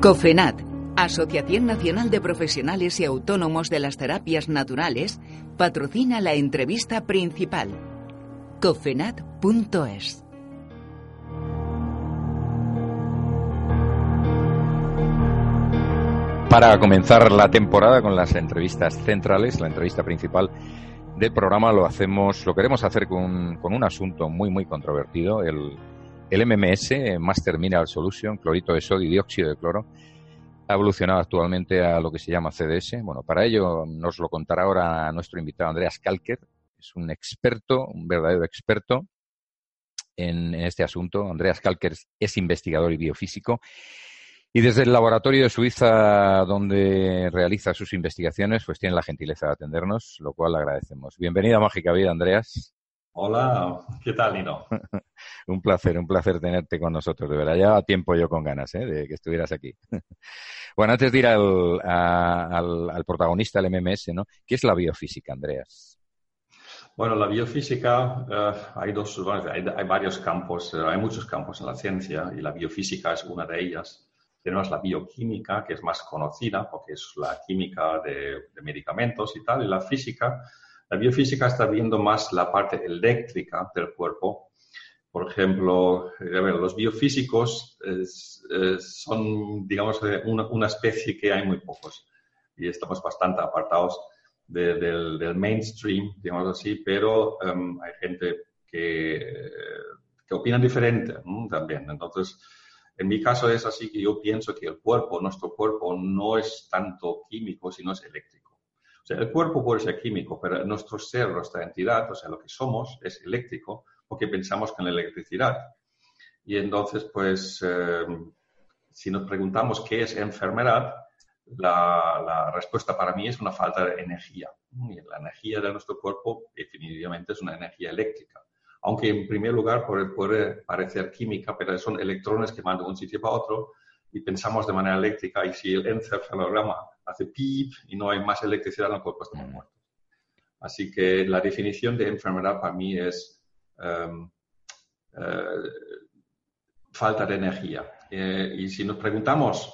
COFENAT, Asociación Nacional de Profesionales y Autónomos de las Terapias Naturales, patrocina la entrevista principal. cofenat.es Para comenzar la temporada con las entrevistas centrales, la entrevista principal del programa lo hacemos, lo queremos hacer con, con un asunto muy muy controvertido, el, el MMS, Master Mineral Solution, clorito de sodio y dióxido de cloro, ha evolucionado actualmente a lo que se llama CDS. Bueno, para ello nos lo contará ahora nuestro invitado Andreas Kalker, es un experto, un verdadero experto en, este asunto. Andreas Kalker es investigador y biofísico y desde el laboratorio de Suiza, donde realiza sus investigaciones, pues tiene la gentileza de atendernos, lo cual le agradecemos. Bienvenida a Mágica Vida, Andreas. Hola, ¿qué tal, Nino? un placer, un placer tenerte con nosotros, de verdad. Ya tiempo yo con ganas ¿eh? de que estuvieras aquí. bueno, antes de ir al, al, al, protagonista, el MMS, ¿no? ¿Qué es la biofísica, Andreas? Bueno, la biofísica, uh, hay, dos, hay, hay, varios campos, uh, hay muchos campos en la ciencia y la biofísica es una de ellas. Tenemos la bioquímica, que es más conocida porque es la química de, de medicamentos y tal, y la física. La biofísica está viendo más la parte eléctrica del cuerpo. Por ejemplo, los biofísicos es, es, son, digamos, una, una, especie que hay muy pocos y estamos bastante apartados de, del, del, mainstream, digamos así, pero um, hay gente que, que opina diferente ¿no? también. Entonces, en mi caso es así que yo pienso que el cuerpo, nuestro cuerpo, no es tanto químico, sino es eléctrico. Sea, el cuerpo puede ser químico, pero nuestro ser, nuestra entidad, o sea, lo que somos, es eléctrico, porque pensamos con la electricidad. Y entonces, pues, eh, si nos preguntamos qué es enfermedad, la, la, respuesta para mí es una falta de energía. Y la energía de nuestro cuerpo definitivamente es una energía eléctrica aunque en primer lugar puede, puede, parecer química, pero son electrones que mandan de un sitio para otro y pensamos de manera eléctrica y si el encefalograma hace pip y no hay más electricidad en el cuerpo estamos muertos. Así que la definición de enfermedad para mí es um, uh, falta de energía. Eh, y si nos preguntamos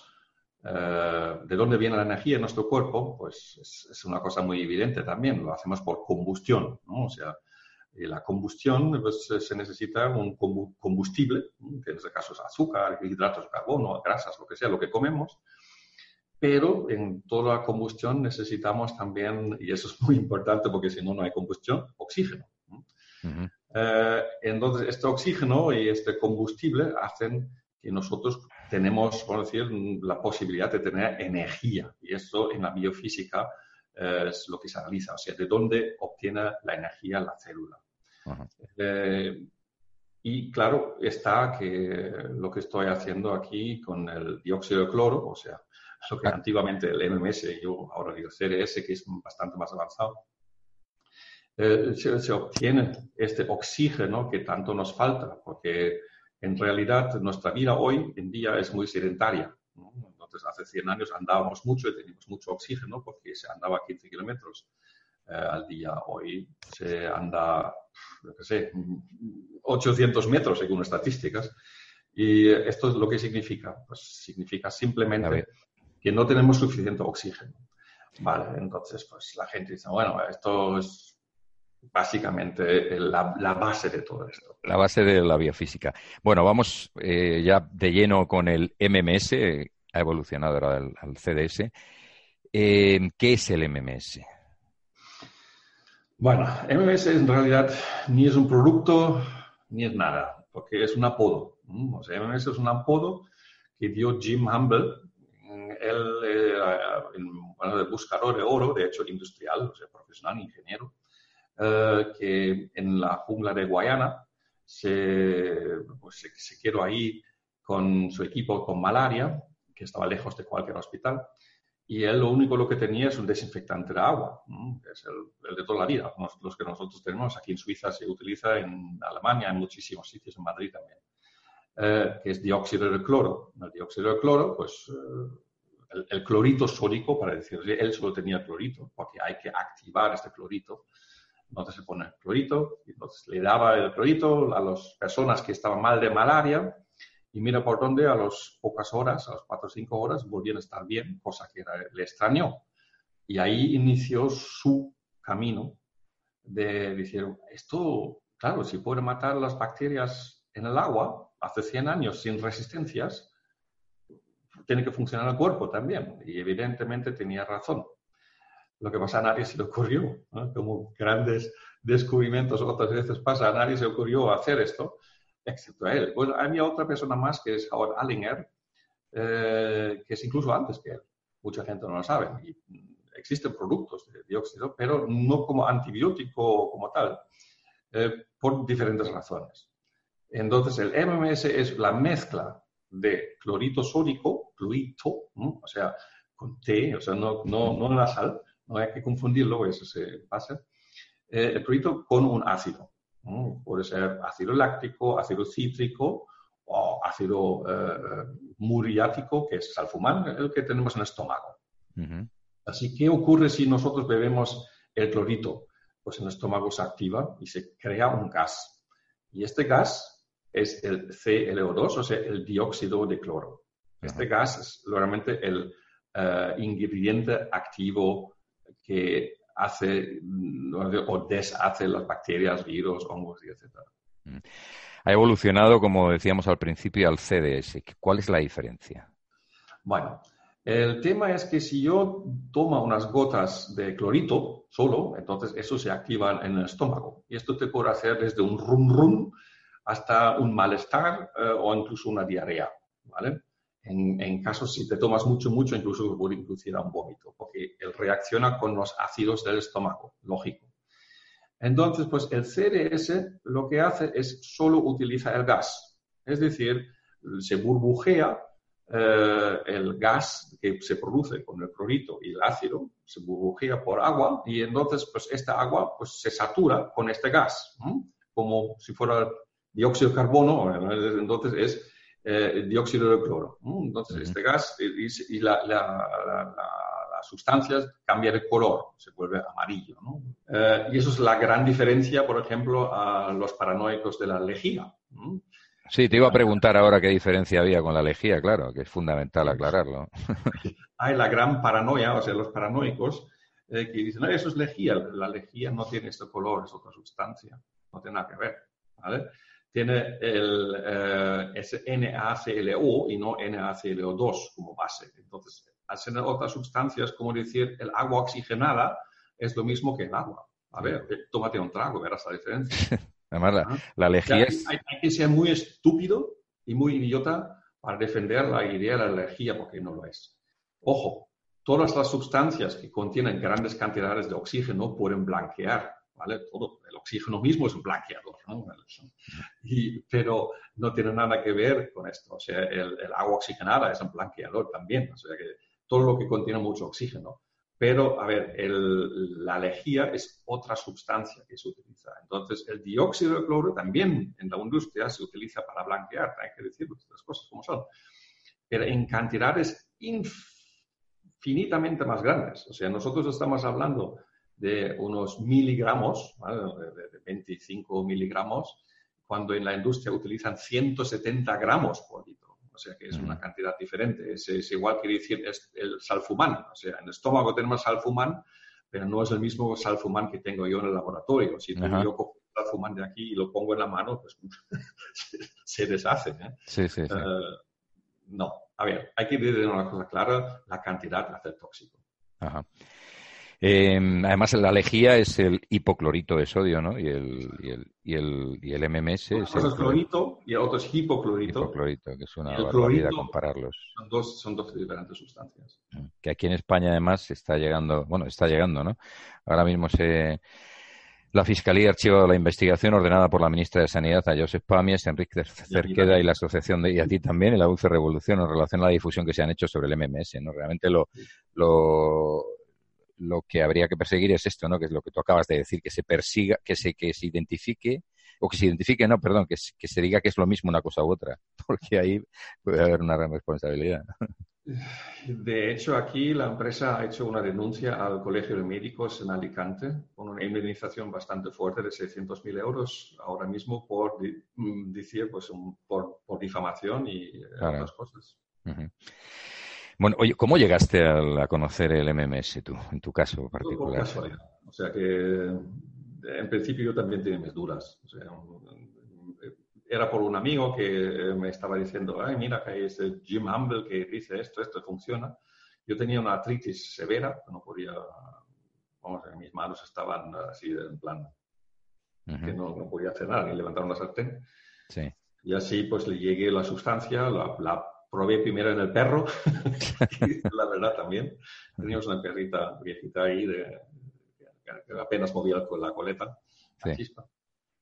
uh, de dónde viene la energía en nuestro cuerpo, pues es, es, una cosa muy evidente también. Lo hacemos por combustión, ¿no? O sea, y la combustión pues, se necesita un combustible, que en este caso es azúcar, hidratos de carbono, grasas, lo que sea, lo que comemos. Pero en toda la combustión necesitamos también, y eso es muy importante porque si no, no hay combustión, oxígeno. Uh -huh. eh, entonces, este oxígeno y este combustible hacen que nosotros tenemos, por decir, la posibilidad de tener energía. Y eso en la biofísica eh, es lo que se analiza, o sea, de dónde obtiene la energía la célula. Eh, y claro, está que lo que estoy haciendo aquí con el dióxido de cloro, o sea, lo que antiguamente el MMS, yo ahora digo CDS, que es bastante más avanzado, eh, se, se, obtiene este oxígeno que tanto nos falta, porque en realidad nuestra vida hoy en día es muy sedentaria. ¿no? Entonces, hace 100 años andábamos mucho y teníamos mucho oxígeno porque se andaba 15 kilómetros eh, al día. Hoy se anda, qué sé, 800 metros según estadísticas. Y esto es lo que significa. Pues significa simplemente que no tenemos suficiente oxígeno. Vale, entonces pues la gente dice, bueno, esto es básicamente la, la, base de todo esto. La base de la biofísica. Bueno, vamos eh, ya de lleno con el MMS, ha evolucionado ahora al, al CDS. Eh, ¿Qué es el MMS? Bueno, MMS en realidad ni es un producto ni es nada, porque es un apodo. O sea, MMS es un apodo que dio Jim Humble. Él era el, bueno, el buscador de oro, de hecho industrial, o sea, profesional, ingeniero. eh, que en la jungla de Guayana se, pues, se, quedó ahí con su equipo con malaria, que estaba lejos de cualquier hospital, y él lo único lo que tenía es un desinfectante de agua, es el, de toda la vida, los que nosotros tenemos aquí en Suiza se utiliza en Alemania, en muchísimos sitios, en Madrid también, eh, que es dióxido de cloro. El dióxido de cloro, pues eh, el, clorito sódico, para decir, él solo tenía clorito, porque hay que activar este clorito. Entonces se pone el clorito, y entonces le daba el clorito a las personas que estaban mal de malaria, y mira por dónde a las pocas horas, a las cuatro o cinco horas, volvían a estar bien, cosa que le extrañó. Y ahí inició su camino de decir, esto, claro, si puede matar las bacterias en el agua hace 100 años sin resistencias, tiene que funcionar el cuerpo también. Y evidentemente tenía razón. Lo que pasa a nadie se le ocurrió, como grandes descubrimientos otras veces pasa, a nadie se le ocurrió hacer esto excepto a él. Bueno, hay otra persona más que es Howard Allinger, eh, que es incluso antes que él. Mucha gente no lo sabe. Y existen productos de dióxido, pero no como antibiótico como tal, eh, por diferentes razones. Entonces, el MMS es la mezcla de clorito sódico, clorito, o sea, con T, o sea, no, no, no la sal, no hay que confundirlo, eso se pasa, eh, el clorito con un ácido. Puede ser ácido láctico, ácido cítrico o ácido eh, muriático, que es salfumán, el que tenemos en el estómago. Así, ¿qué ocurre si nosotros bebemos el clorito? Pues en el estómago se activa y se crea un gas. Y este gas es el ClO2, o sea, el dióxido de cloro. Este gas es realmente el eh, ingrediente activo que hace o deshace las bacterias, virus, hongos, etc. Mm. Ha evolucionado, como decíamos al principio, al CDS. ¿Cuál es la diferencia? Bueno, el tema es que si yo tomo unas gotas de clorito solo, entonces eso se activa en el estómago. Y esto te puede hacer desde un rum rum hasta un malestar eh, o incluso una diarrea. ¿vale? En, casos, si te tomas mucho, mucho, incluso puede inducir a un vómito, porque él reacciona con los ácidos del estómago, lógico. Entonces, pues el CDS lo que hace es solo utiliza el gas, es decir, se burbujea eh, el gas que se produce con el clorito y el ácido, se burbujea por agua y entonces, pues esta agua pues, se satura con este gas, como si fuera dióxido de carbono, entonces es eh, dióxido de cloro. Entonces, este gas y, la, la, sustancia cambia de color, se vuelve amarillo. Eh, y eso es la gran diferencia, por ejemplo, a los paranoicos de la lejía. Sí, te iba a preguntar ahora qué diferencia había con la lejía, claro, que es fundamental aclararlo. Hay la gran paranoia, o sea, los paranoicos eh, que dicen, no, eso es lejía. La lejía no tiene este color, es otra sustancia, no tiene nada que ver. ¿vale? Tiene el eh, NaClO y no NaClO2 como base. Entonces, al ser otras sustancias, como decir, el agua oxigenada es lo mismo que el agua. A ver, tómate un trago, verás la diferencia. Además, la, lejía hay, que ser muy estúpido y muy idiota para defender la idea de la lejía, porque no lo es. Ojo, todas las sustancias que contienen grandes cantidades de oxígeno pueden blanquear ¿vale? Todo, oxígeno mismo es un blanqueador, ¿no? pero no tiene nada que ver con esto. O sea, el, agua oxigenada es un blanqueador también, o sea que todo lo que contiene mucho oxígeno. Pero, a ver, la lejía es otra sustancia que se utiliza. Entonces, el dióxido de cloro también en la industria se utiliza para blanquear, hay que decir las cosas como son. Pero en cantidades infinitamente más grandes. O sea, nosotros estamos hablando de unos miligramos, de 25 miligramos, cuando en la industria utilizan 170 gramos por litro. O sea que es una cantidad diferente. Es, igual que decir es el salfumán. O sea, en el estómago tenemos salfumán, pero no es el mismo salfumán que tengo yo en el laboratorio. Si yo cojo salfumán de aquí y lo pongo en la mano, pues se, deshace. ¿eh? Sí, sí, sí. Eh, no, a ver, hay que decir una cosa clara, la cantidad hace tóxico. Ajá. Em, además, la lejía es el hipoclorito de sodio, ¿no? Y el, y el, y el, y el MMS es el clorito y el otro es hipoclorito. Hipoclorito, que es una barbaridad compararlos. Son dos, son dos diferentes sustancias. Mm, que aquí en España, además, está llegando, bueno, está llegando, ¿no? Ahora mismo se La Fiscalía ha archivado la investigación ordenada por la ministra de Sanidad a Joseph Pamies, Enrique Cerqueda y la Asociación de, y a ti también, en la Dulce Revolución, en relación a la difusión que se han hecho sobre el MMS. ¿no? Realmente lo, lo, lo que habría que perseguir es esto, ¿no? Que es lo que tú acabas de decir, que se persiga, que se, que se identifique, o que se identifique, no, perdón, que, que se diga que es lo mismo una cosa u otra, porque ahí puede haber una gran responsabilidad. De hecho, aquí la empresa ha hecho una denuncia al Colegio de Médicos en Alicante con una indemnización bastante fuerte de 600.000 euros ahora mismo por mm, decir, pues, por, difamación y otras cosas. Bueno, oye, ¿cómo llegaste a, conocer el MMS tú, en tu caso particular? O sea que en principio yo también tenía mis dudas. O sea, era por un amigo que eh, me estaba diciendo, ay, mira, que hay ese Jim Humble que dice esto, esto funciona. Yo tenía una artritis severa, no podía, vamos, mis manos estaban así en plan, que no, no, podía hacer nada, ni levantar una sartén. Sí. Y así pues le llegué la sustancia, la, la probé primero en el perro, la verdad también. Teníamos una perrita viejita ahí de, que apenas movía la coleta, la chispa.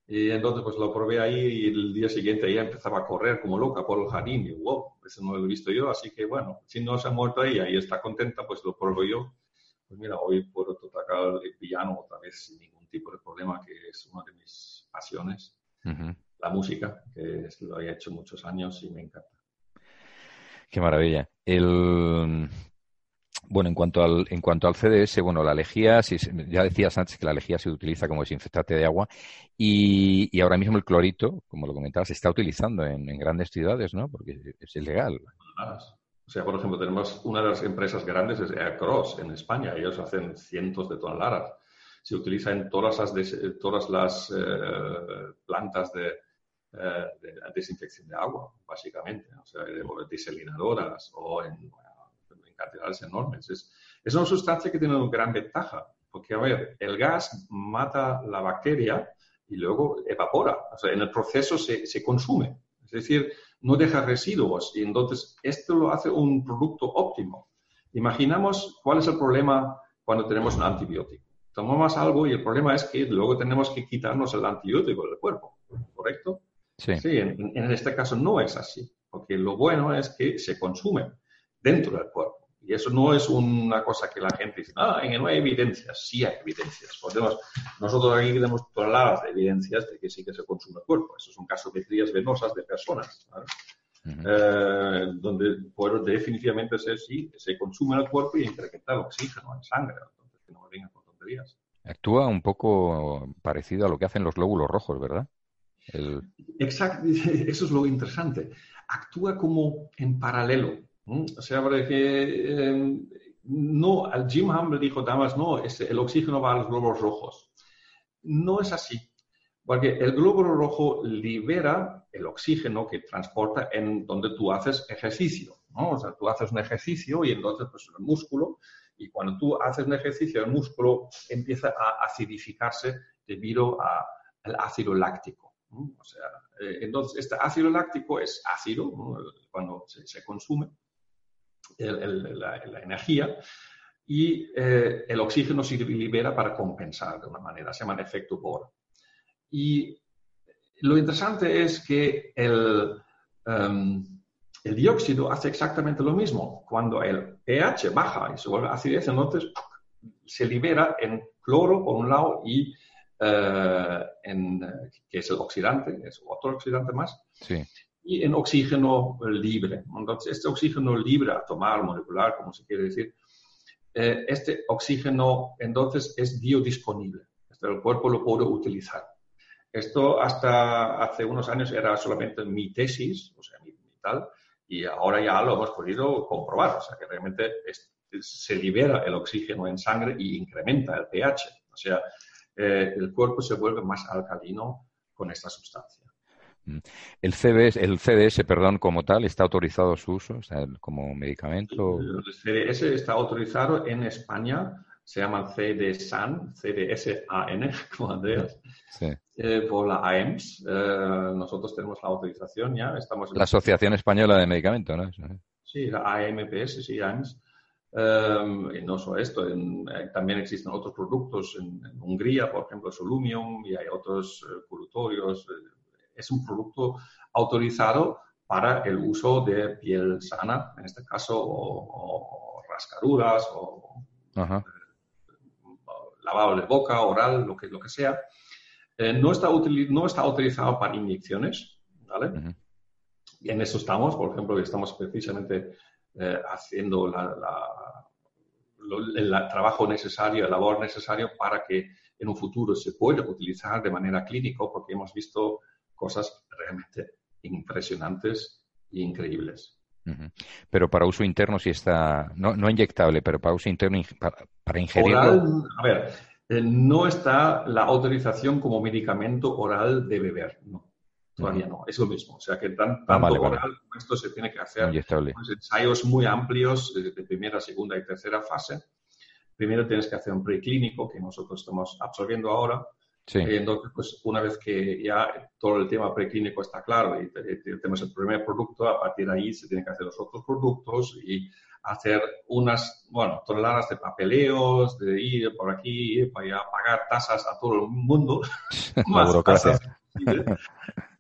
Y entonces pues lo probé ahí y el día siguiente ella empezaba a correr como loca por el jardín y wow, eso no lo he visto yo, así que bueno, si no se ha muerto ella y está contenta, pues lo pruebo yo. Pues mira, hoy puedo tocar el piano otra vez sin ningún tipo de problema, que es una de mis pasiones, la música, que lo he hecho muchos años y me encanta. Qué maravilla. El, bueno, en cuanto al, en cuanto al CDS, bueno, la lejía, si, ya decías antes que la lejía se utiliza como desinfectante de agua y, y ahora mismo el clorito, como lo comentabas, se está utilizando en, grandes ciudades, ¿no? Porque es ilegal. O sea, por ejemplo, tenemos una de las empresas grandes es Aircross en España. Ellos hacen cientos de toneladas. Se utiliza en todas las, todas las eh, plantas de, eh, de, desinfección de agua, básicamente. O sea, desalinadoras o en cantidades enormes. Es, es una sustancia que tiene una gran ventaja, porque, a ver, el gas mata la bacteria y luego evapora. O sea, en el proceso se, se consume. Es decir, no deja residuos y entonces esto lo hace un producto óptimo. Imaginamos cuál es el problema cuando tenemos un antibiótico. Tomamos algo y el problema es que luego tenemos que quitarnos el antibiótico del cuerpo, ¿correcto? Sí. sí en, en, este caso no es así, porque lo bueno es que se consume dentro del cuerpo. Y eso no es una cosa que la gente dice, ah, no hay evidencias. Sí hay evidencias. Podemos, nosotros aquí tenemos toneladas de evidencias de que sí que se consume el cuerpo. Esos son gasometrías venosas de personas, eh, donde puede definitivamente ser sí, se consume el cuerpo y incrementa el oxígeno en sangre. Entonces, que no me vengan con tonterías. Actúa un poco parecido a lo que hacen los glóbulos rojos, ¿verdad? Exacto, eso es lo interesante. Actúa como en paralelo. O sea, porque em, no, al Jim Humble dijo Damas, no, el oxígeno va a los glóbulos rojos. No es así, porque el glóbulo rojo libera el oxígeno que transporta en donde tú haces ejercicio. O sea, tú haces un ejercicio y entonces pues el músculo, y cuando tú haces un ejercicio, el músculo empieza a acidificarse debido al ácido láctico. O sea, eh, entonces este ácido láctico es ácido cuando se consume la, energía y eh, el oxígeno se libera para compensar de una manera, se llama efecto Bohr. Y lo interesante es que el, em, el dióxido hace exactamente lo mismo. Cuando el pH baja y se vuelve acidez, entonces se libera en cloro por un lado y eh, en, que es el oxidante, es otro oxidante más. Sí y en oxígeno libre. Entonces, este oxígeno libre, atomar, molecular, como se quiere decir, eh, este oxígeno entonces es biodisponible. El cuerpo lo puede utilizar. Esto hasta hace unos años era solamente mi tesis, o sea, mi, tal, y ahora ya lo hemos podido comprobar. O sea, que realmente se libera el oxígeno en sangre y incrementa el pH. O sea, eh, el cuerpo se vuelve más alcalino con esta sustancia. Mm. El CDS, el CDS, perdón, como tal, ¿está autorizado su uso como medicamento? El CDS está autorizado en España, se llama CDSAN, CDSAN, como Andreas, eh, por la AEMS. Eh, nosotros tenemos la autorización ya. Estamos la Asociación Española de Medicamentos, ¿no? Sí, la AMPS, sí, AEMS. Y no solo esto, también existen otros productos en, Hungría, por ejemplo, Solumium, y hay otros colutorios. es un producto autorizado para el uso de piel sana, en este caso, o, rascaduras, o lavado de boca, oral, lo que, lo que sea. Eh, no, está no está autorizado para inyecciones, ¿vale? Y en eso estamos, por ejemplo, estamos precisamente eh, haciendo el trabajo necesario, el labor necesario para que en un futuro se pueda utilizar de manera clínica, porque hemos visto cosas realmente impresionantes e increíbles. Pero para uso interno sí está, no, no inyectable, pero para uso interno, para, para ingerirlo. a ver, eh, no está la autorización como medicamento oral de beber, no. Todavía no, es lo mismo. O sea que tan, ah, tanto oral esto se tiene que hacer ensayos muy amplios de primera, segunda y tercera fase. Primero tienes que hacer un preclínico que nosotros estamos absorbiendo ahora Sí. entonces, pues una vez que ya todo el tema preclínico está claro y tenemos el primer producto, a partir de ahí se tienen que hacer los otros productos y hacer unas, bueno, toneladas de papeleos, de ir por aquí, para allá, pagar tasas a todo el mundo. más tasas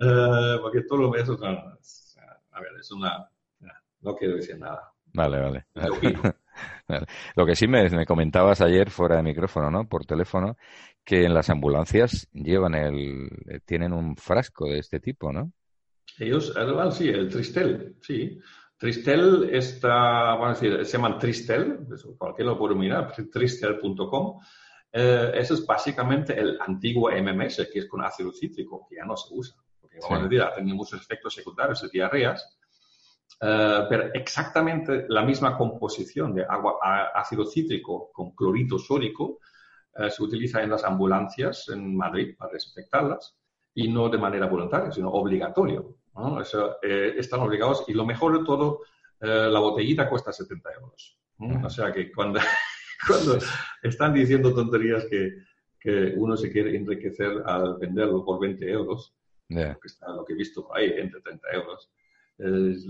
eh, porque todo lo eso, a ver, es una, no quiero decir nada. Vale, vale. Lo que sí me, me, comentabas ayer fuera de micrófono, ¿no? Por teléfono, que en las ambulancias llevan el, eh, tienen un frasco de este tipo, ¿no? Ellos, sí, el Tristel, sí. Tristel está, bueno, decir, se llama Tristel, cualquiera lo puede mirar, tristel.com. Eh, eso es básicamente el antiguo MMS, que es con ácido cítrico, que ya no se usa. Porque, vamos a decir, ha tenido muchos efectos secundarios de diarreas. Eh, pero exactamente la misma composición de agua, ácido cítrico con clorito sódico eh, se utiliza en las ambulancias en Madrid para desinfectarlas y no de manera voluntaria, sino obligatorio. Eh, están obligados y lo mejor de todo, eh, la botellita cuesta 70 euros. O sea que cuando, cuando están diciendo tonterías que, que, uno se quiere enriquecer al venderlo por 20 euros, que está lo que he visto por ahí, entre 30 euros, es,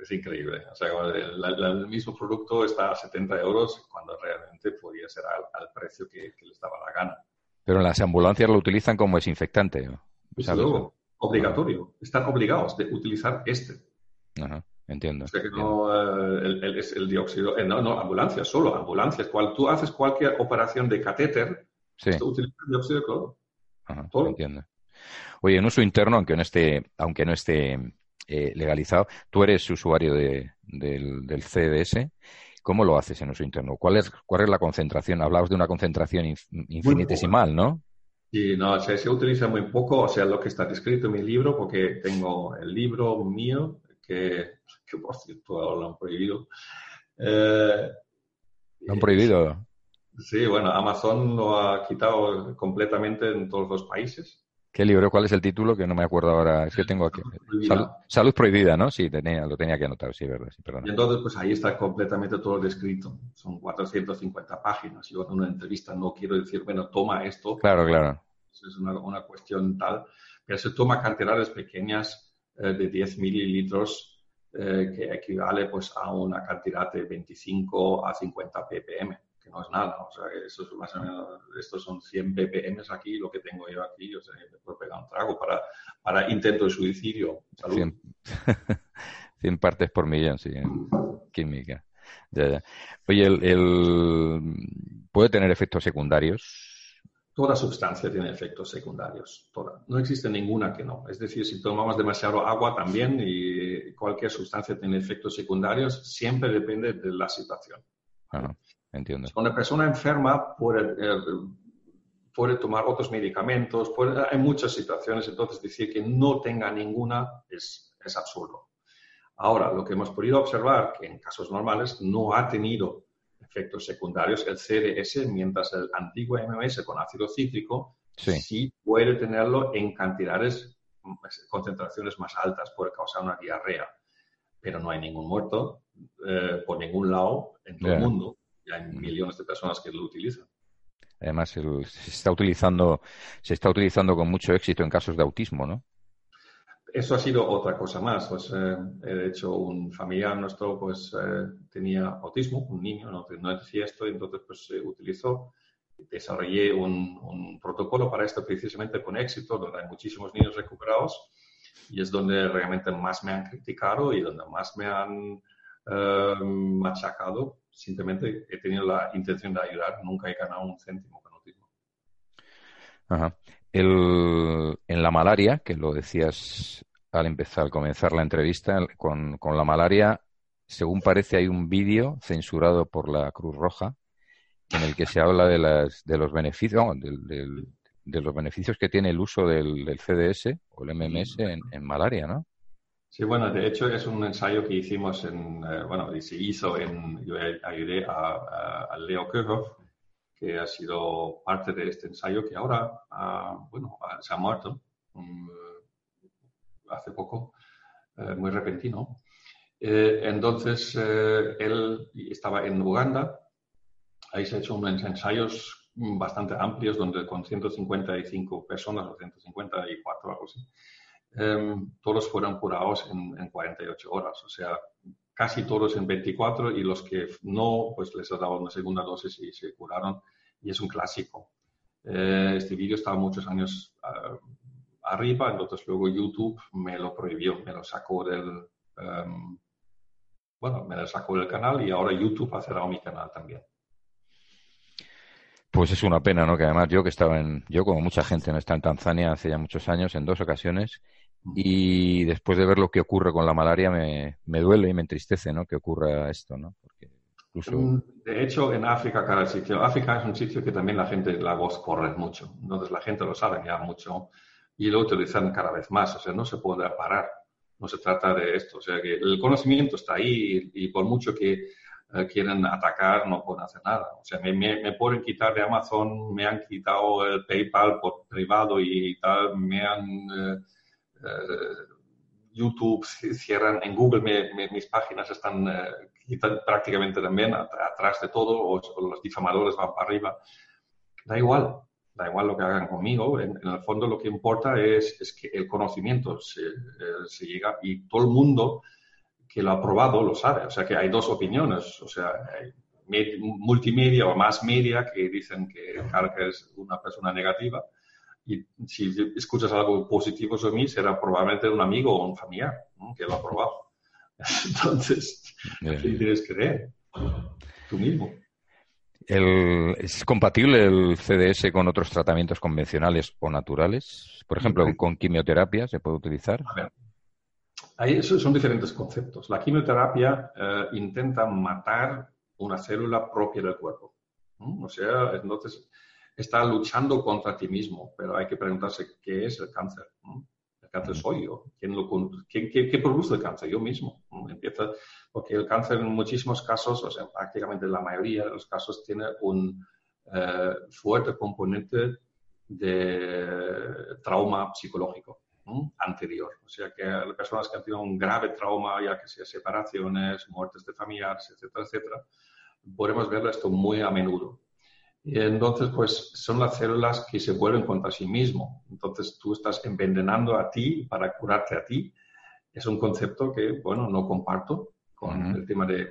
es increíble. O sea, el, mismo producto está a 70 euros cuando realmente podría ser al, precio que, les daba la gana. Pero en las ambulancias lo utilizan como desinfectante. luego, obligatorio. Están obligados de utilizar este. Ajá, entiendo. O sea que no eh, el, el, dióxido, eh, no, no, ambulancias, solo ambulancias. Cuando tú haces cualquier operación de catéter, sí. utilizas dióxido de cloro. Ajá, entiendo. Oye, en uso interno, aunque no esté, aunque no esté eh, legalizado. Tú eres usuario de, del, CDS. ¿Cómo lo haces en uso interno? ¿Cuál es, cuál es la concentración? Hablabas de una concentración infinitesimal, ¿no? Sí, no, se utiliza muy poco, o sea, lo que está descrito en mi libro, porque tengo el libro mío, que, que por cierto lo han prohibido. Eh, ¿Lo han prohibido? Sí, bueno, Amazon lo ha quitado completamente en todos los países. ¿Qué libro? ¿Cuál es el título? Que no me acuerdo ahora. Es que tengo aquí. Salud, prohibida, ¿no? Sí, tenía, lo tenía que anotar, sí, verdad. Sí, y entonces, pues ahí está completamente todo descrito. Son 450 páginas. Yo en una entrevista no quiero decir, bueno, toma esto. Claro, claro. es una, una, cuestión tal. Pero se toma cantidades pequeñas de 10 mililitros, eh, que equivale pues a una cantidad de 25 a 50 ppm que no es nada. O sea, eso es más o menos, estos son 100 ppm aquí, lo que tengo yo aquí, o sea, me pegar un trago para, para intento de suicidio. 100, 100, partes por millón, sí, en química. Ya, ya. Oye, el, ¿puede tener efectos secundarios? Toda sustancia tiene efectos secundarios, toda. No existe ninguna que no. Es decir, si tomamos demasiado agua también y cualquier sustancia tiene efectos secundarios, siempre depende de la situación. Ajá. Entiendo. Una persona enferma puede, eh, puede tomar otros medicamentos, hay muchas situaciones, entonces decir que no tenga ninguna es, es absurdo. Ahora, lo que hemos podido observar, que en casos normales no ha tenido efectos secundarios el CDS, mientras el antiguo MMS con ácido cítrico sí, puede tenerlo en cantidades, concentraciones más altas, puede causar una diarrea. Pero no hay ningún muerto eh, por ningún lado en todo el mundo hay millones de personas que lo utilizan. Además, se está utilizando, se está utilizando con mucho éxito en casos de autismo, ¿no? Eso ha sido otra cosa más. Pues, eh, de hecho, un familiar nuestro pues, eh, tenía autismo, un niño, no, no decía esto, y entonces pues, se utilizó, desarrollé un, un, protocolo para esto precisamente con éxito, donde hay muchísimos niños recuperados, y es donde realmente más me han criticado y donde más me han eh, machacado. Simplemente he tenido la intención de ayudar, nunca he ganado un céntimo con autismo. Ajá. El, en la malaria, que lo decías al empezar, al comenzar la entrevista, con, con la malaria, según parece, hay un vídeo censurado por la Cruz Roja en el que se habla de, las, de los beneficios, de los beneficios que tiene el uso del, CDS o el MMS en, malaria, ¿no? Sí, bueno, de hecho es un ensayo que hicimos en, eh, bueno, se hizo en, yo ayudé a, a Leo Kirchhoff, que ha sido parte de este ensayo que ahora, bueno, se ha muerto um, hace poco, eh, muy repentino. Eh, entonces, eh, él estaba en Uganda, ahí se ha hecho unos ensayos bastante amplios, donde con 155 personas, o 154, algo así, em, todos fueron curados en, en 48 horas, o sea, casi todos en 24 y los que no, pues les ha dado una segunda dosis y se curaron y es un clásico. Eh, este vídeo estaba muchos años uh, arriba, entonces luego YouTube me lo prohibió, me lo sacó del, um, bueno, me lo sacó del canal y ahora YouTube ha cerrado mi canal también. Pues es una pena, ¿no? Que además yo que estaba en, yo como mucha gente no está en Tanzania hace ya muchos años, en dos ocasiones, y después de ver lo que ocurre con la malaria me, me duele y me entristece, ¿no? Que ocurra esto, ¿no? Porque incluso... Mm, de hecho, en África, cada sitio, África es un sitio que también la gente, la voz corre mucho, entonces la gente lo sabe ya mucho y lo utilizan cada vez más, o sea, no se puede parar, no se trata de esto, o sea, que el conocimiento está ahí y, por mucho que eh, quieren atacar, no pueden hacer nada. O sea, me, me, pueden quitar de Amazon, me han quitado el PayPal por privado y tal, me han... Eh, YouTube cierran, en Google mis páginas están eh, prácticamente también atrás de todo, o, los difamadores van para arriba. Da igual, da igual lo que hagan conmigo. En, el fondo lo que importa es, es que el conocimiento se, eh, llega y todo el mundo que lo ha probado lo sabe. O sea que hay dos opiniones. O sea, hay multimedia o más media que dicen que Carca es una persona negativa y si escuchas algo positivo sobre mí, será probablemente un amigo o un familiar que lo ha probado. Entonces, ¿qué tienes que creer? Tú mismo. ¿Es compatible el CDS con otros tratamientos convencionales o naturales? Por ejemplo, con quimioterapia se puede utilizar. A ver, ahí son diferentes conceptos. La quimioterapia eh, intenta matar una célula propia del cuerpo. O sea, entonces está luchando contra ti mismo, pero hay que preguntarse qué es el cáncer. El cáncer soy yo. ¿Quién, lo, qué, produce el cáncer? Yo mismo. Empieza, porque el cáncer en muchísimos casos, o sea, prácticamente la mayoría de los casos, tiene un eh, fuerte componente de trauma psicológico anterior. O sea, que las personas que han tenido un grave trauma, ya que sea separaciones, muertes de familiares, etcétera, etcétera, podemos ver esto muy a menudo. Y entonces, pues son las células que se vuelven contra sí mismo. Entonces, tú estás envenenando a ti para curarte a ti. Es un concepto que, bueno, no comparto con el tema de,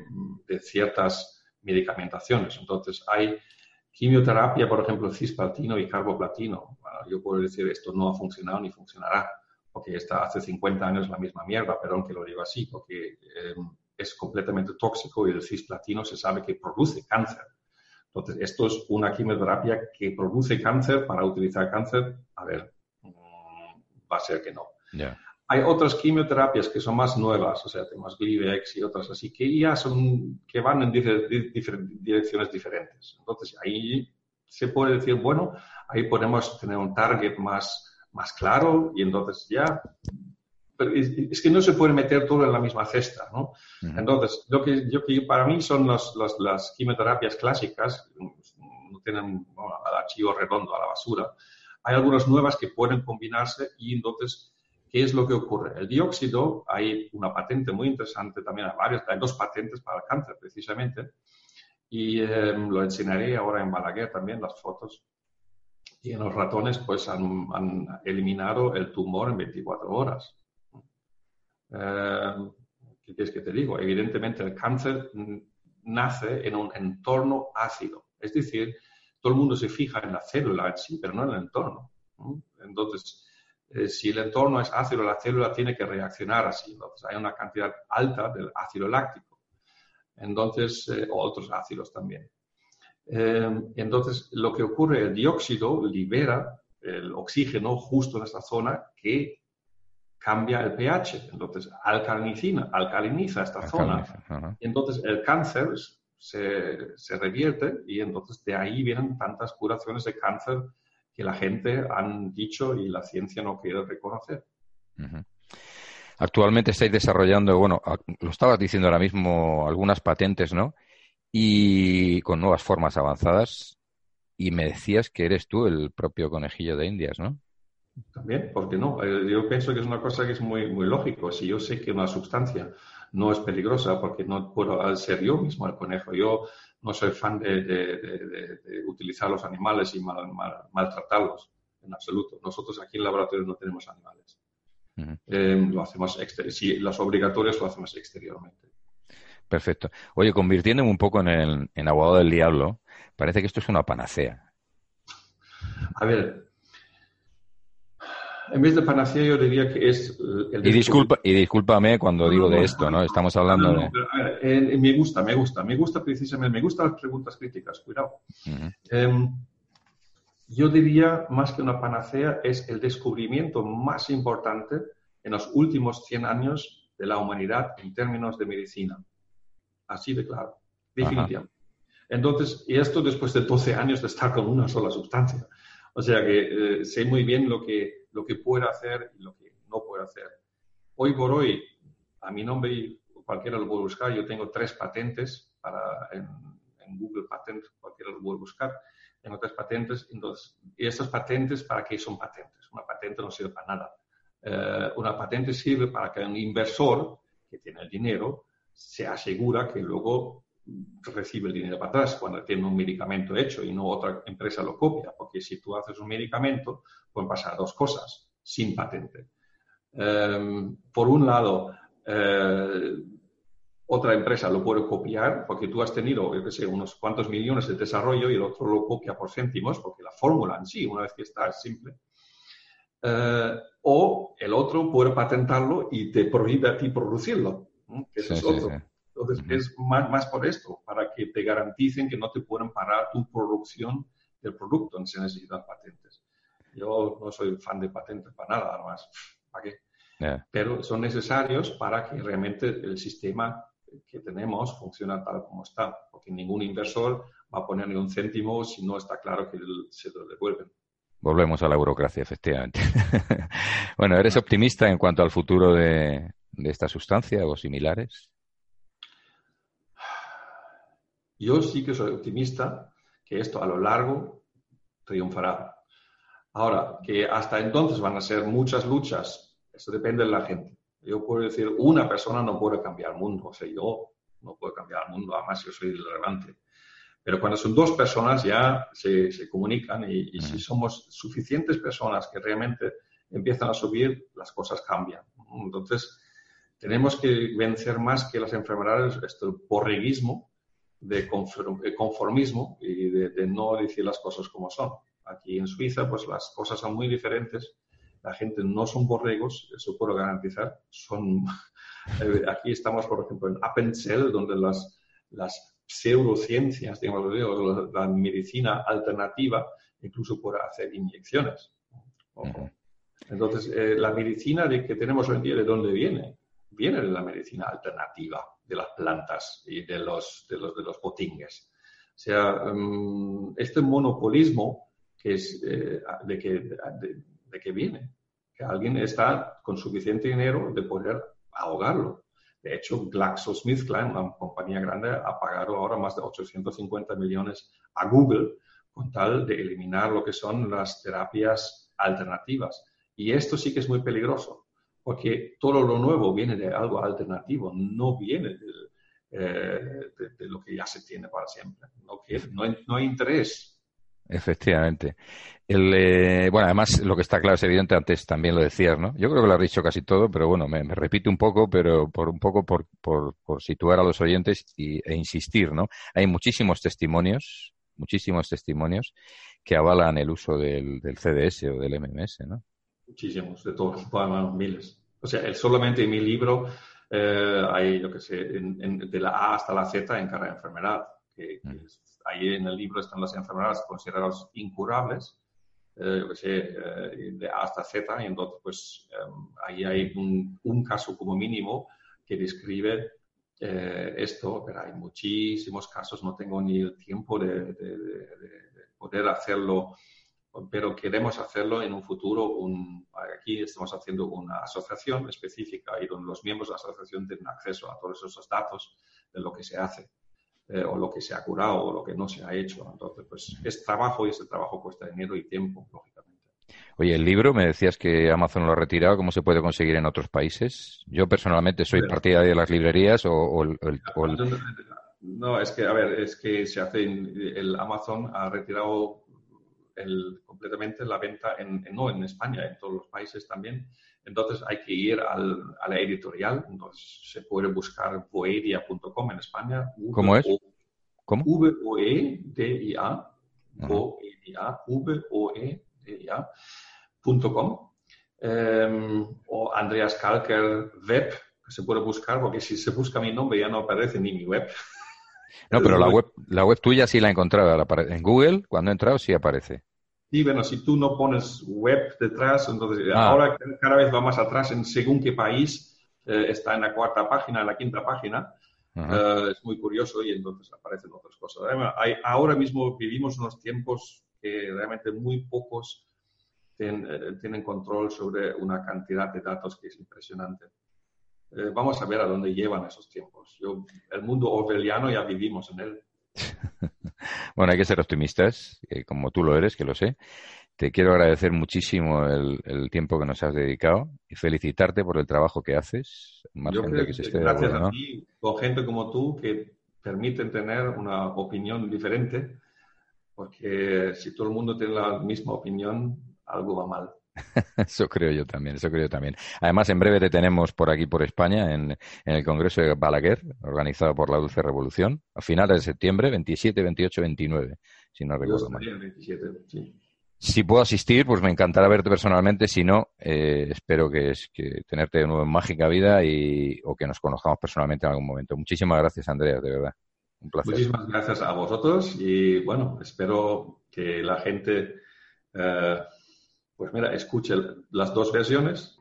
de, ciertas medicamentaciones. Entonces, hay quimioterapia, por ejemplo, cisplatino y carboplatino. yo puedo decir esto no ha funcionado ni funcionará, porque está hace 50 años la misma mierda, perdón que lo digo así, porque eh, es completamente tóxico y el cisplatino se sabe que produce cáncer. Entonces, esto es una quimioterapia que produce cáncer para utilizar cáncer. A ver, mm, va a ser que no. Hay otras quimioterapias que son más nuevas, o sea, temas Glivex y otras así, que ya son, que van en direcciones diferentes. Entonces, ahí se puede decir, bueno, ahí podemos tener un target más, más claro y entonces ya es, que no se puede meter todo en la misma cesta, ¿no? Entonces, lo que, yo, que para mí son las quimioterapias clásicas, no tienen al archivo redondo, a la basura. Hay algunas nuevas que pueden combinarse y entonces, ¿qué es lo que ocurre? El dióxido, hay una patente muy interesante también, hay varias, hay dos patentes para el cáncer precisamente, y em, lo enseñaré ahora en Balaguer también, las fotos. Y en los ratones, pues han, han eliminado el tumor en 24 horas. Eh, ¿Qué quieres que te digo? Evidentemente el cáncer nace en un entorno ácido. Es decir, todo el mundo se fija en la célula en sí, pero no en el entorno. Entonces, eh, si el entorno es ácido, la célula tiene que reaccionar así. Entonces, hay una cantidad alta del ácido láctico. Entonces, eh, o otros ácidos también. Eh, entonces, lo que ocurre, el dióxido libera el oxígeno justo en esta zona que cambia el pH. Entonces, alcaliniza, alcaliniza esta zona. Y entonces, el cáncer se, se, revierte y entonces de ahí vienen tantas curaciones de cáncer que la gente han dicho y la ciencia no quiere reconocer. Actualmente estáis desarrollando, bueno, lo estabas diciendo ahora mismo, algunas patentes, ¿no? Y con nuevas formas avanzadas. Y me decías que eres tú el propio conejillo de Indias, ¿no? También, ¿por qué no? Eh, yo pienso que es una cosa que es muy, muy lógico. Si yo sé que una sustancia no es peligrosa, porque no puedo ser yo mismo el conejo. Yo no soy fan de, utilizar los animales y maltratarlos, en absoluto. Nosotros aquí en el laboratorio no tenemos animales. Eh, lo hacemos si los obligatorios lo hacemos exteriormente. Perfecto. Oye, convirtiéndome un poco en, el, en abogado del diablo, parece que esto es una panacea. A ver, en vez de panacea yo diría que es el y disculpa y discúlpame cuando digo de esto no. estamos hablando de eh, me gusta me gusta me gusta precisamente me gustan las preguntas críticas cuidado. Em, yo diría más que una panacea es el descubrimiento más importante en los últimos 100 años de la humanidad en términos de medicina. Así de claro definitivamente. Entonces y esto después de 12 años de estar con una sola sustancia o sea que eh, sé muy bien lo que lo que puede hacer y lo que no puede hacer. Hoy por hoy, a mi nombre, cualquiera lo puede buscar, yo tengo tres patentes para, en, Google Patent, cualquiera lo puede buscar, tengo tres patentes, entonces, y estas patentes, ¿para qué son patentes? Una patente no sirve para nada. Eh, una patente sirve para que un inversor que tiene el dinero se asegura que luego recibe el dinero para atrás cuando tiene un medicamento hecho y no otra empresa lo copia, porque si tú haces un medicamento pueden pasar dos cosas sin patente. Em, por un lado, eh, otra empresa lo puede copiar porque tú has tenido, yo qué sé, unos cuantos millones de desarrollo y el otro lo copia por céntimos porque la fórmula en sí, una vez que está, es simple. Eh, o el otro puede patentarlo y te prohíbe a ti producirlo, que es otro. Entonces, es más, más por esto, para que te garanticen que no te pueden parar tu producción del producto, se necesitan patentes. Yo no soy fan de patentes para nada, además, ¿para qué? Pero son necesarios para que realmente el sistema que tenemos funcione tal como está, porque ningún inversor va a poner ni un céntimo si no está claro que se lo devuelven. Volvemos a la burocracia, efectivamente. bueno, ¿eres optimista en cuanto al futuro de, de esta sustancia o similares? Yo sí que soy optimista que esto a lo largo triunfará. Ahora, que hasta entonces van a ser muchas luchas, eso depende de la gente. Yo puedo decir, una persona no puede cambiar el mundo, o sea, yo no puedo cambiar el mundo, además yo soy irrelevante. Pero cuando son dos personas ya se, se comunican y, y, si somos suficientes personas que realmente empiezan a subir, las cosas cambian. Entonces, tenemos que vencer más que las enfermedades, este borreguismo, de conformismo y de, no decir las cosas como son. Aquí en Suiza, pues las cosas son muy diferentes. La gente no son borregos, eso puedo garantizar. Son, eh, aquí estamos, por ejemplo, en Appenzell, donde las, las pseudociencias, digamos, la, medicina alternativa, incluso puede hacer inyecciones. Entonces, eh, la medicina de que tenemos hoy en día, ¿de dónde viene? Viene de la medicina alternativa de las plantas y de los, de los, de botingues. O sea, mm, este monopolismo eh, de, que, de, que viene, que alguien está con suficiente dinero de poder ahogarlo. De hecho, GlaxoSmithKline, una compañía grande, ha pagado ahora más de 850 millones a Google con tal de eliminar lo que son las terapias alternativas. Y esto sí que es muy peligroso, porque todo lo nuevo viene de algo alternativo, no viene eh, de, lo que ya se tiene para siempre. No, no, hay, interés Efectivamente. El, eh, bueno, además lo que está claro es evidente, antes también lo decías, ¿no? Yo creo que lo has dicho casi todo, pero bueno, me, repito un poco, pero por un poco por, por, por situar a los oyentes y, e insistir, ¿no? Hay muchísimos testimonios, muchísimos testimonios que avalan el uso del, del CDS o del MMS, ¿no? Muchísimos, de todos, miles. O sea, solamente en mi libro eh, hay, yo qué sé, de la A hasta la Z en cada enfermedad. Que, mm. ahí en el libro están las enfermedades consideradas incurables eh, eh, de A hasta Z, y entonces pues em, ahí hay un, caso como mínimo que describe eh, esto, pero hay muchísimos casos, no tengo ni el tiempo de, poder hacerlo, pero queremos hacerlo en un futuro. Un, aquí estamos haciendo una asociación específica y donde los miembros de la asociación tienen acceso a todos esos datos de lo que se hace. Eh, o lo que se ha curado o lo que no se ha hecho. Entonces, pues es trabajo y ese trabajo cuesta dinero y tiempo, lógicamente. Oye, el libro, me decías que Amazon lo ha retirado, ¿cómo se puede conseguir en otros países? Yo personalmente soy partidario de las librerías o, el, No, es que, a ver, es que se hace, el Amazon ha retirado el, completamente la venta, en, no en España, en todos los países también. Entonces hay que ir al, a la editorial, entonces se puede buscar voedia.com en España. ¿Cómo es? ¿Cómo? V-O-E-D-I-A, V-O-E-D-I-A, V-O-E-D-I-A.com. Em, o Andreas Kalker Web, que se puede buscar, porque si se busca mi nombre ya no aparece ni mi web. No, pero la web, la web tuya sí la he encontrado. En Google, cuando he entrado, sí aparece. Sí, bueno, si tú no pones web detrás, entonces ah. ahora cada vez va más atrás en según qué país eh, está en la cuarta página, en la quinta página. Eh, es muy curioso y entonces aparecen otras cosas. hay, ahora mismo vivimos unos tiempos que realmente muy pocos eh, tienen control sobre una cantidad de datos que es impresionante. vamos a ver a dónde llevan esos tiempos. Yo, el mundo orwelliano ya vivimos en él. bueno, hay que ser optimistas, eh, como tú lo eres, que lo sé. Te quiero agradecer muchísimo el, tiempo que nos has dedicado y felicitarte por el trabajo que haces. gracias a ti, con gente como tú que permiten tener una opinión diferente, porque si todo el mundo tiene la misma opinión, algo va mal. Eso creo yo también, eso creo yo también. Además, en breve te tenemos por aquí, por España, en, el Congreso de Balaguer, organizado por la Dulce Revolución, a finales de septiembre, 27, 28, 29, si no recuerdo mal. Si puedo asistir, pues me encantará verte personalmente. Si no, eh, espero que, es, que tenerte de nuevo en Mágica Vida y, o que nos conozcamos personalmente en algún momento. Muchísimas gracias, Andrea, de verdad. Un placer. Muchísimas gracias a vosotros y bueno, espero que la gente eh, pues mira, escuche las dos versiones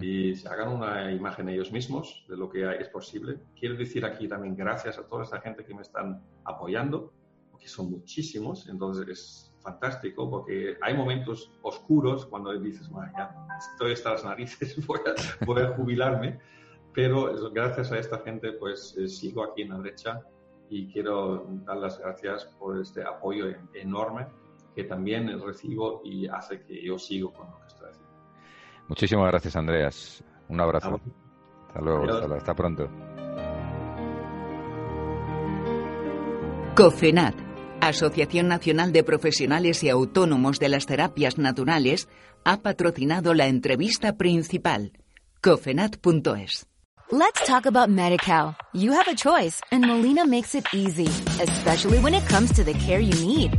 y se hagan una imagen ellos mismos de lo que es posible. Quiero decir aquí también gracias a toda esta gente que me están apoyando, porque son muchísimos, entonces es fantástico porque hay momentos oscuros cuando dices, ya estoy hasta las narices, voy a, jubilarme, pero gracias a esta gente pues eh, sigo aquí en la derecha y quiero dar las gracias por este apoyo enorme que también recibo y hace que yo sigo con lo que estoy haciendo. Muchísimas gracias, Andreas. Un abrazo. Hasta luego, hasta, pronto. COFENAT, Asociación Nacional de Profesionales y Autónomos de las Terapias Naturales, ha patrocinado la entrevista principal. COFENAT.es. Let's talk about MediCal. You have a choice and Molina makes it easy, especially when it comes to the care you need.